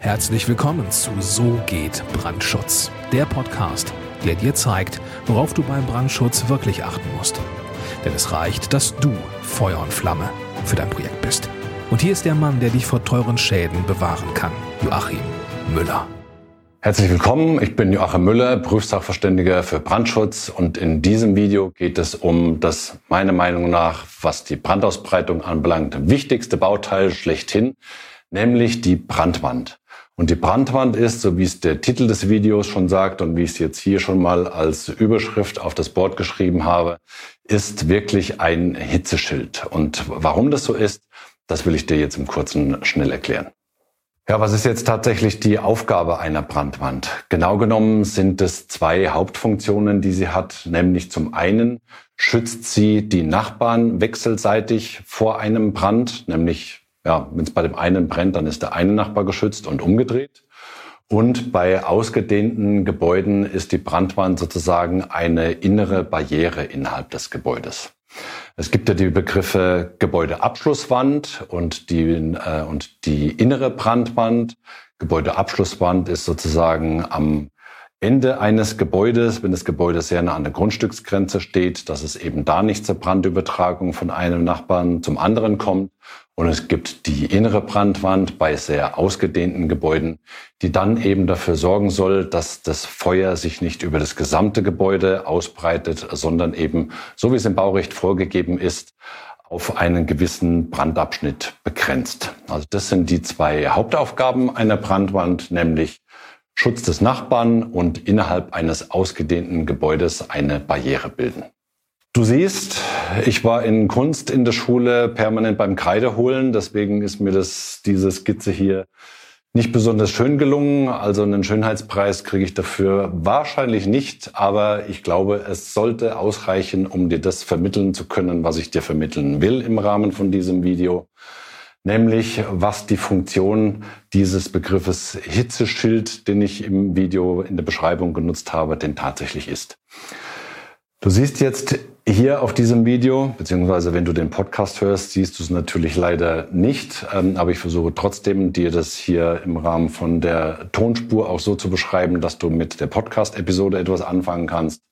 Herzlich willkommen zu So geht Brandschutz, der Podcast, der dir zeigt, worauf du beim Brandschutz wirklich achten musst. Denn es reicht, dass du Feuer und Flamme für dein Projekt bist. Und hier ist der Mann, der dich vor teuren Schäden bewahren kann, Joachim Müller. Herzlich willkommen, ich bin Joachim Müller, Berufssachverständiger für Brandschutz und in diesem Video geht es um das meiner Meinung nach, was die Brandausbreitung anbelangt, wichtigste Bauteil schlechthin, nämlich die Brandwand. Und die Brandwand ist, so wie es der Titel des Videos schon sagt und wie ich es jetzt hier schon mal als Überschrift auf das Board geschrieben habe, ist wirklich ein Hitzeschild. Und warum das so ist, das will ich dir jetzt im kurzen schnell erklären. Ja, was ist jetzt tatsächlich die Aufgabe einer Brandwand? Genau genommen sind es zwei Hauptfunktionen, die sie hat, nämlich zum einen schützt sie die Nachbarn wechselseitig vor einem Brand, nämlich ja, wenn es bei dem einen brennt, dann ist der eine Nachbar geschützt und umgedreht. Und bei ausgedehnten Gebäuden ist die Brandwand sozusagen eine innere Barriere innerhalb des Gebäudes. Es gibt ja die Begriffe Gebäudeabschlusswand und die, äh, und die innere Brandwand. Gebäudeabschlusswand ist sozusagen am Ende eines Gebäudes, wenn das Gebäude sehr nah an der Grundstücksgrenze steht, dass es eben da nicht zur Brandübertragung von einem Nachbarn zum anderen kommt. Und es gibt die innere Brandwand bei sehr ausgedehnten Gebäuden, die dann eben dafür sorgen soll, dass das Feuer sich nicht über das gesamte Gebäude ausbreitet, sondern eben, so wie es im Baurecht vorgegeben ist, auf einen gewissen Brandabschnitt begrenzt. Also das sind die zwei Hauptaufgaben einer Brandwand, nämlich Schutz des Nachbarn und innerhalb eines ausgedehnten Gebäudes eine Barriere bilden. Du siehst, ich war in Kunst in der Schule permanent beim Kreide holen, deswegen ist mir das, diese Skizze hier nicht besonders schön gelungen. Also einen Schönheitspreis kriege ich dafür wahrscheinlich nicht, aber ich glaube, es sollte ausreichen, um dir das vermitteln zu können, was ich dir vermitteln will im Rahmen von diesem Video. Nämlich, was die Funktion dieses Begriffes Hitzeschild, den ich im Video in der Beschreibung genutzt habe, denn tatsächlich ist. Du siehst jetzt hier auf diesem Video, beziehungsweise wenn du den Podcast hörst, siehst du es natürlich leider nicht, ähm, aber ich versuche trotzdem, dir das hier im Rahmen von der Tonspur auch so zu beschreiben, dass du mit der Podcast-Episode etwas anfangen kannst.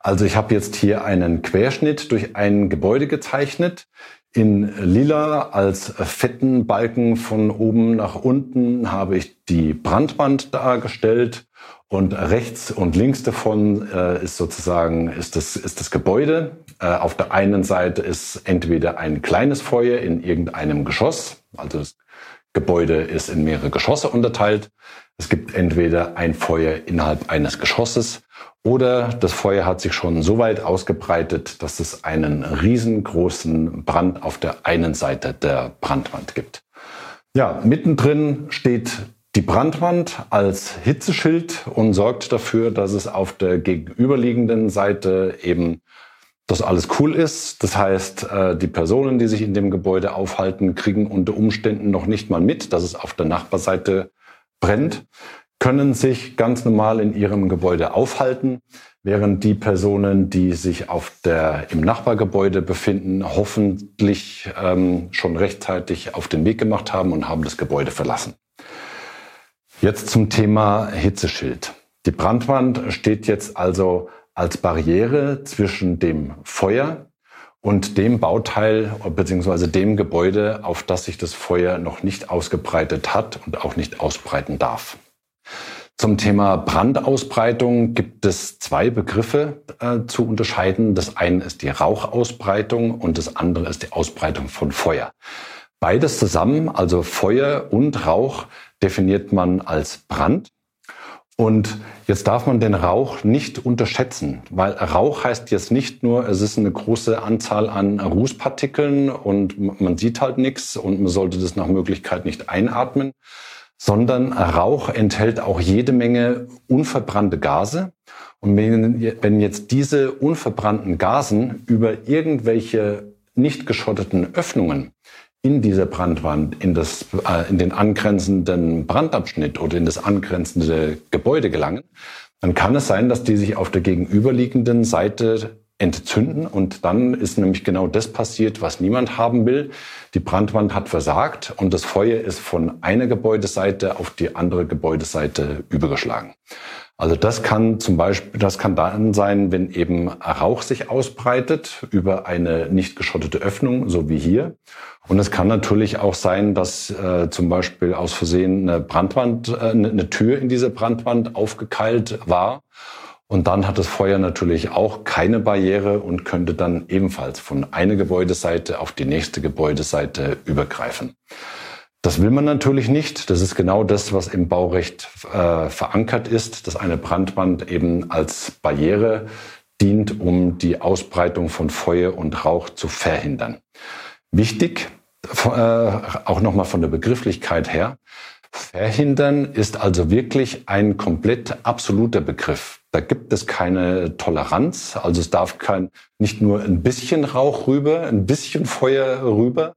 Also ich habe jetzt hier einen Querschnitt durch ein Gebäude gezeichnet. In lila als fetten Balken von oben nach unten habe ich die Brandwand dargestellt und rechts und links davon äh, ist sozusagen ist das, ist das Gebäude. Äh, auf der einen Seite ist entweder ein kleines Feuer in irgendeinem Geschoss, also das Gebäude ist in mehrere Geschosse unterteilt. Es gibt entweder ein Feuer innerhalb eines Geschosses oder das Feuer hat sich schon so weit ausgebreitet, dass es einen riesengroßen Brand auf der einen Seite der Brandwand gibt. Ja, mittendrin steht die Brandwand als Hitzeschild und sorgt dafür, dass es auf der gegenüberliegenden Seite eben dass alles cool ist. Das heißt, äh, die Personen, die sich in dem Gebäude aufhalten, kriegen unter Umständen noch nicht mal mit, dass es auf der Nachbarseite brennt, können sich ganz normal in ihrem Gebäude aufhalten, während die Personen, die sich auf der, im Nachbargebäude befinden, hoffentlich ähm, schon rechtzeitig auf den Weg gemacht haben und haben das Gebäude verlassen. Jetzt zum Thema Hitzeschild. Die Brandwand steht jetzt also als Barriere zwischen dem Feuer und dem Bauteil bzw. dem Gebäude, auf das sich das Feuer noch nicht ausgebreitet hat und auch nicht ausbreiten darf. Zum Thema Brandausbreitung gibt es zwei Begriffe äh, zu unterscheiden. Das eine ist die Rauchausbreitung und das andere ist die Ausbreitung von Feuer. Beides zusammen, also Feuer und Rauch, definiert man als Brand. Und jetzt darf man den Rauch nicht unterschätzen, weil Rauch heißt jetzt nicht nur, es ist eine große Anzahl an Rußpartikeln und man sieht halt nichts und man sollte das nach Möglichkeit nicht einatmen, sondern Rauch enthält auch jede Menge unverbrannte Gase. Und wenn jetzt diese unverbrannten Gasen über irgendwelche nicht geschotteten Öffnungen in dieser Brandwand, in, das, äh, in den angrenzenden Brandabschnitt oder in das angrenzende Gebäude gelangen, dann kann es sein, dass die sich auf der gegenüberliegenden Seite entzünden. Und dann ist nämlich genau das passiert, was niemand haben will. Die Brandwand hat versagt und das Feuer ist von einer Gebäudeseite auf die andere Gebäudeseite übergeschlagen. Also das kann zum Beispiel, das kann dann sein, wenn eben Rauch sich ausbreitet über eine nicht geschottete Öffnung, so wie hier. Und es kann natürlich auch sein, dass äh, zum Beispiel aus Versehen eine Brandwand, äh, eine Tür in diese Brandwand aufgekeilt war und dann hat das Feuer natürlich auch keine Barriere und könnte dann ebenfalls von einer Gebäudeseite auf die nächste Gebäudeseite übergreifen. Das will man natürlich nicht. Das ist genau das, was im Baurecht äh, verankert ist, dass eine Brandwand eben als Barriere dient, um die Ausbreitung von Feuer und Rauch zu verhindern. Wichtig, äh, auch nochmal von der Begrifflichkeit her, verhindern ist also wirklich ein komplett absoluter Begriff. Da gibt es keine Toleranz. Also es darf kein, nicht nur ein bisschen Rauch rüber, ein bisschen Feuer rüber.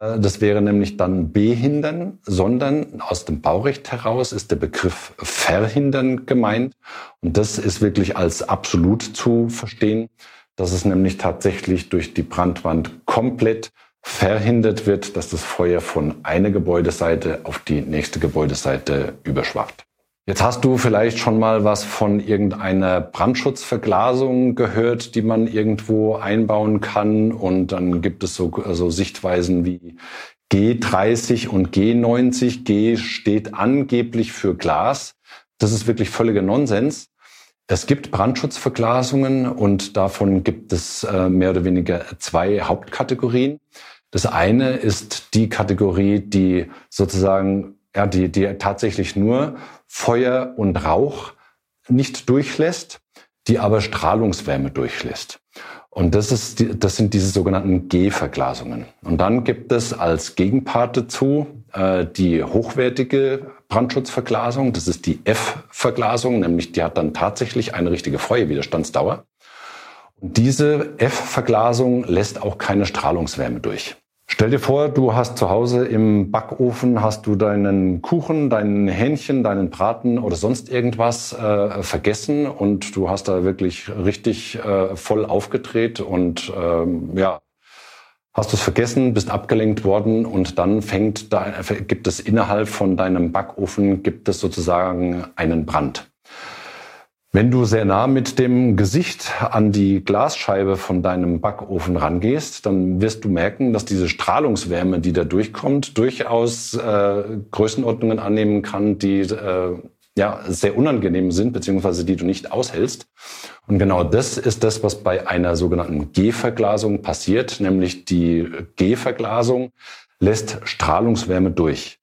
Äh, das wäre nämlich dann behindern, sondern aus dem Baurecht heraus ist der Begriff verhindern gemeint. Und das ist wirklich als absolut zu verstehen, dass es nämlich tatsächlich durch die Brandwand komplett verhindert wird, dass das Feuer von einer Gebäudeseite auf die nächste Gebäudeseite überschwappt. Jetzt hast du vielleicht schon mal was von irgendeiner Brandschutzverglasung gehört, die man irgendwo einbauen kann. Und dann gibt es so also Sichtweisen wie G30 und G90. G steht angeblich für Glas. Das ist wirklich völliger Nonsens. Es gibt Brandschutzverglasungen und davon gibt es äh, mehr oder weniger zwei Hauptkategorien. Das eine ist die Kategorie, die sozusagen ja, die, die tatsächlich nur Feuer und Rauch nicht durchlässt, die aber Strahlungswärme durchlässt. Und das, ist das sind diese sogenannten G-Verglasungen. Und dann gibt es als Gegenpart dazu äh, die hochwertige Brandschutzverglasung. Das ist die F-Verglasung, nämlich die hat dann tatsächlich eine richtige Feuerwiderstandsdauer. Und diese F-Verglasung lässt auch keine Strahlungswärme durch. Stell dir vor, du hast zu Hause im Backofen hast du deinen Kuchen, dein Hähnchen, deinen Braten oder sonst irgendwas äh, vergessen und du hast da wirklich richtig äh, voll aufgedreht und ähm, ja, hast du es vergessen, bist abgelenkt worden und dann fängt da, gibt es innerhalb von deinem Backofen gibt es sozusagen einen Brand. Wenn du sehr nah mit dem Gesicht an die Glasscheibe von deinem Backofen rangehst, dann wirst du merken, dass diese Strahlungswärme, die da durchkommt, durchaus äh, Größenordnungen annehmen kann, die äh, ja sehr unangenehm sind, beziehungsweise die du nicht aushältst. Und genau das ist das, was bei einer sogenannten G-Verglasung passiert, nämlich die G-Verglasung lässt Strahlungswärme durch.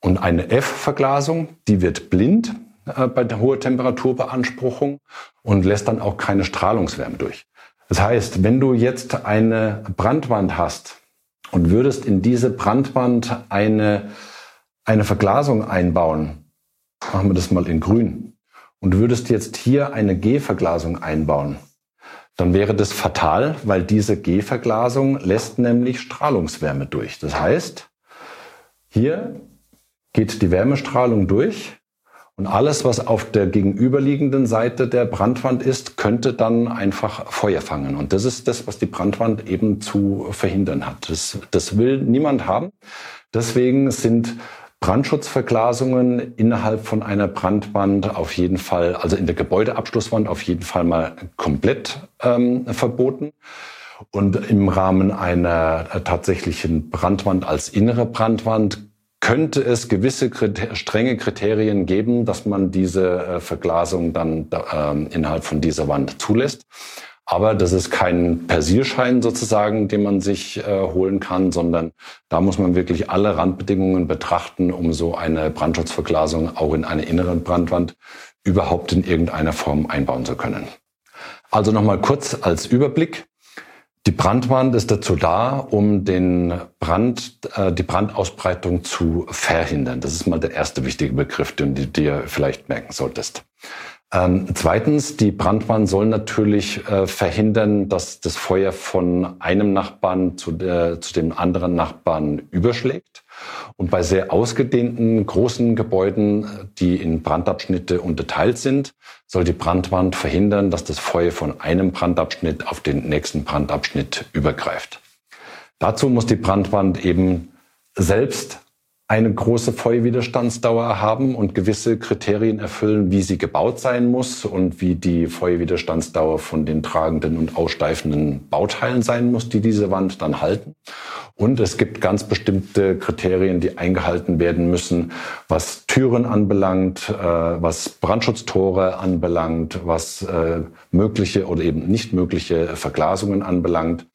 Und eine F-Verglasung, die wird blind, äh, bei der hohen Temperaturbeanspruchung und lässt dann auch keine Strahlungswärme durch. Das heißt, wenn du jetzt eine Brandwand hast und würdest in diese Brandwand eine, eine Verglasung einbauen, machen wir das mal in grün, und würdest jetzt hier eine G-Verglasung einbauen, dann wäre das fatal, weil diese G-Verglasung lässt nämlich Strahlungswärme durch. Das heißt, hier geht die Wärmestrahlung durch und alles, was auf der gegenüberliegenden Seite der Brandwand ist, könnte dann einfach Feuer fangen. Und das ist das, was die Brandwand eben zu verhindern hat. Das, das will niemand haben. Deswegen sind Brandschutzverglasungen innerhalb von einer Brandwand auf jeden Fall, also in der Gebäudeabschlusswand auf jeden Fall mal komplett ähm, verboten. Und im Rahmen einer tatsächlichen Brandwand als innere Brandwand könnte es gewisse Kriter strenge Kriterien geben, dass man diese äh, Verglasung dann äh, innerhalb von dieser Wand zulässt. Aber das ist kein Persierschein sozusagen, den man sich äh, holen kann, sondern da muss man wirklich alle Randbedingungen betrachten, um so eine Brandschutzverglasung auch in eine innere Brandwand überhaupt in irgendeiner Form einbauen zu können. Also nochmal kurz als Überblick. Die Brandwand ist dazu da, um den Brand, äh, die Brandausbreitung zu verhindern. Das ist mal der erste wichtige Begriff, den du dir vielleicht merken solltest. Ähm, zweitens, die Brandwand soll natürlich äh, verhindern, dass das Feuer von einem Nachbarn zu, der, zu dem anderen Nachbarn überschlägt. Und bei sehr ausgedehnten, großen Gebäuden, die in Brandabschnitte unterteilt sind, soll die Brandwand verhindern, dass das Feuer von einem Brandabschnitt auf den nächsten Brandabschnitt übergreift. Dazu muss die Brandwand eben selbst eine große Feuerwiderstandsdauer haben und gewisse Kriterien erfüllen, wie sie gebaut sein muss und wie die Feuerwiderstandsdauer von den tragenden und aussteifenden Bauteilen sein muss, die diese Wand dann halten. Und es gibt ganz bestimmte Kriterien, die eingehalten werden müssen, was Türen anbelangt, äh, was Brandschutztore anbelangt, was äh, mögliche oder eben nicht mögliche Verglasungen anbelangt.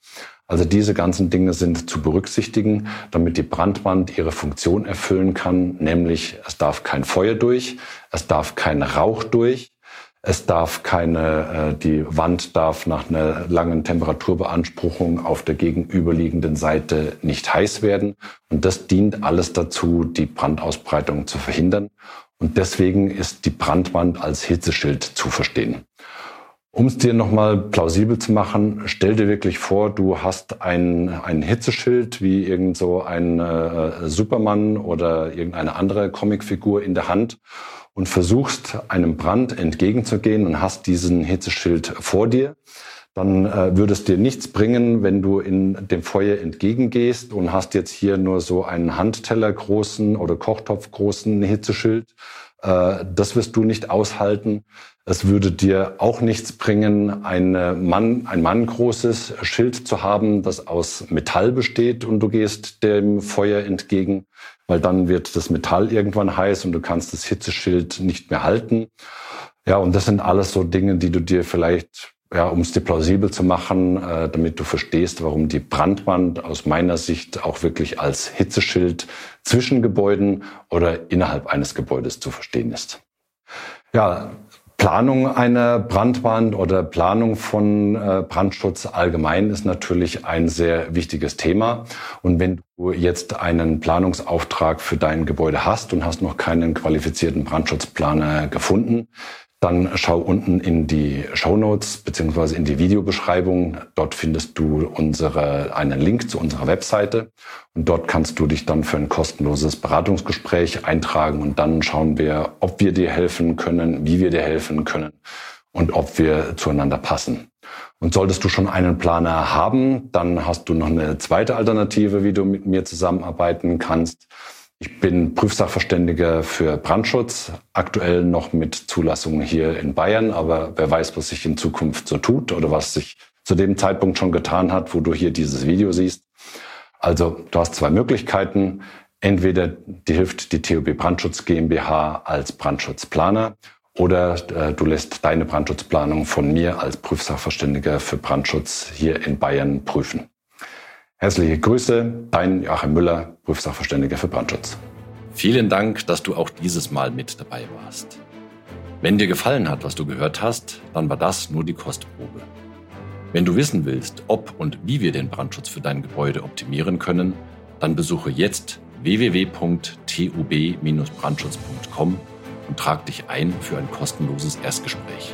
Also diese ganzen Dinge sind zu berücksichtigen, damit die Brandwand ihre Funktion erfüllen kann, nämlich es darf kein Feuer durch, es darf kein Rauch durch, es darf keine, äh, die Wand darf nach einer langen Temperaturbeanspruchung auf der gegenüberliegenden Seite nicht heiß werden. Und das dient alles dazu, die Brandausbreitung zu verhindern. Und deswegen ist die Brandwand als Hitzeschild zu verstehen. Um es dir nochmal plausibel zu machen, stell dir wirklich vor, du hast ein, ein Hitzeschild wie irgend so ein äh, Superman oder irgendeine andere Comicfigur in der Hand und versuchst einem Brand entgegenzugehen und hast diesen Hitzeschild vor dir. Dann äh, würde es dir nichts bringen, wenn du in dem Feuer entgegengehst und hast jetzt hier nur so einen Handteller großen oder Kochtopf großen Hitzeschild. Äh, das wirst du nicht aushalten. Es würde dir auch nichts bringen, ein Mann, ein Mann großes Schild zu haben, das aus Metall besteht und du gehst dem Feuer entgegen, weil dann wird das Metall irgendwann heiß und du kannst das Hitzeschild nicht mehr halten. Ja, und das sind alles so Dinge, die du dir vielleicht, ja, um es dir plausibel zu machen, äh, damit du verstehst, warum die Brandwand aus meiner Sicht auch wirklich als Hitzeschild zwischen Gebäuden oder innerhalb eines Gebäudes zu verstehen ist. Ja, Planung einer Brandwand oder Planung von äh, Brandschutz allgemein ist natürlich ein sehr wichtiges Thema. Und wenn du jetzt einen Planungsauftrag für dein Gebäude hast und hast noch keinen qualifizierten Brandschutzplaner gefunden, dann schau unten in die Show Notes beziehungsweise in die Videobeschreibung. Dort findest du unsere, einen Link zu unserer Webseite und dort kannst du dich dann für ein kostenloses Beratungsgespräch eintragen und dann schauen wir, ob wir dir helfen können, wie wir dir helfen können und ob wir zueinander passen. Und solltest du schon einen Planer haben, dann hast du noch eine zweite Alternative, wie du mit mir zusammenarbeiten kannst. Ich bin Prüfsachverständiger für Brandschutz, aktuell noch mit Zulassung hier in Bayern, aber wer weiß, was sich in Zukunft so tut oder was sich zu dem Zeitpunkt schon getan hat, wo du hier dieses Video siehst. Also du hast zwei Möglichkeiten. Entweder dir hilft die TUB Brandschutz GmbH als Brandschutzplaner oder äh, du lässt deine Brandschutzplanung von mir als Prüfsachverständiger für Brandschutz hier in Bayern prüfen. Herzliche Grüße, dein Joachim Müller, Prüfsachverständiger für Brandschutz. Vielen Dank, dass du auch dieses Mal mit dabei warst. Wenn dir gefallen hat, was du gehört hast, dann war das nur die Kostprobe. Wenn du wissen willst, ob und wie wir den Brandschutz für dein Gebäude optimieren können, dann besuche jetzt www.tub-brandschutz.com und trag dich ein für ein kostenloses Erstgespräch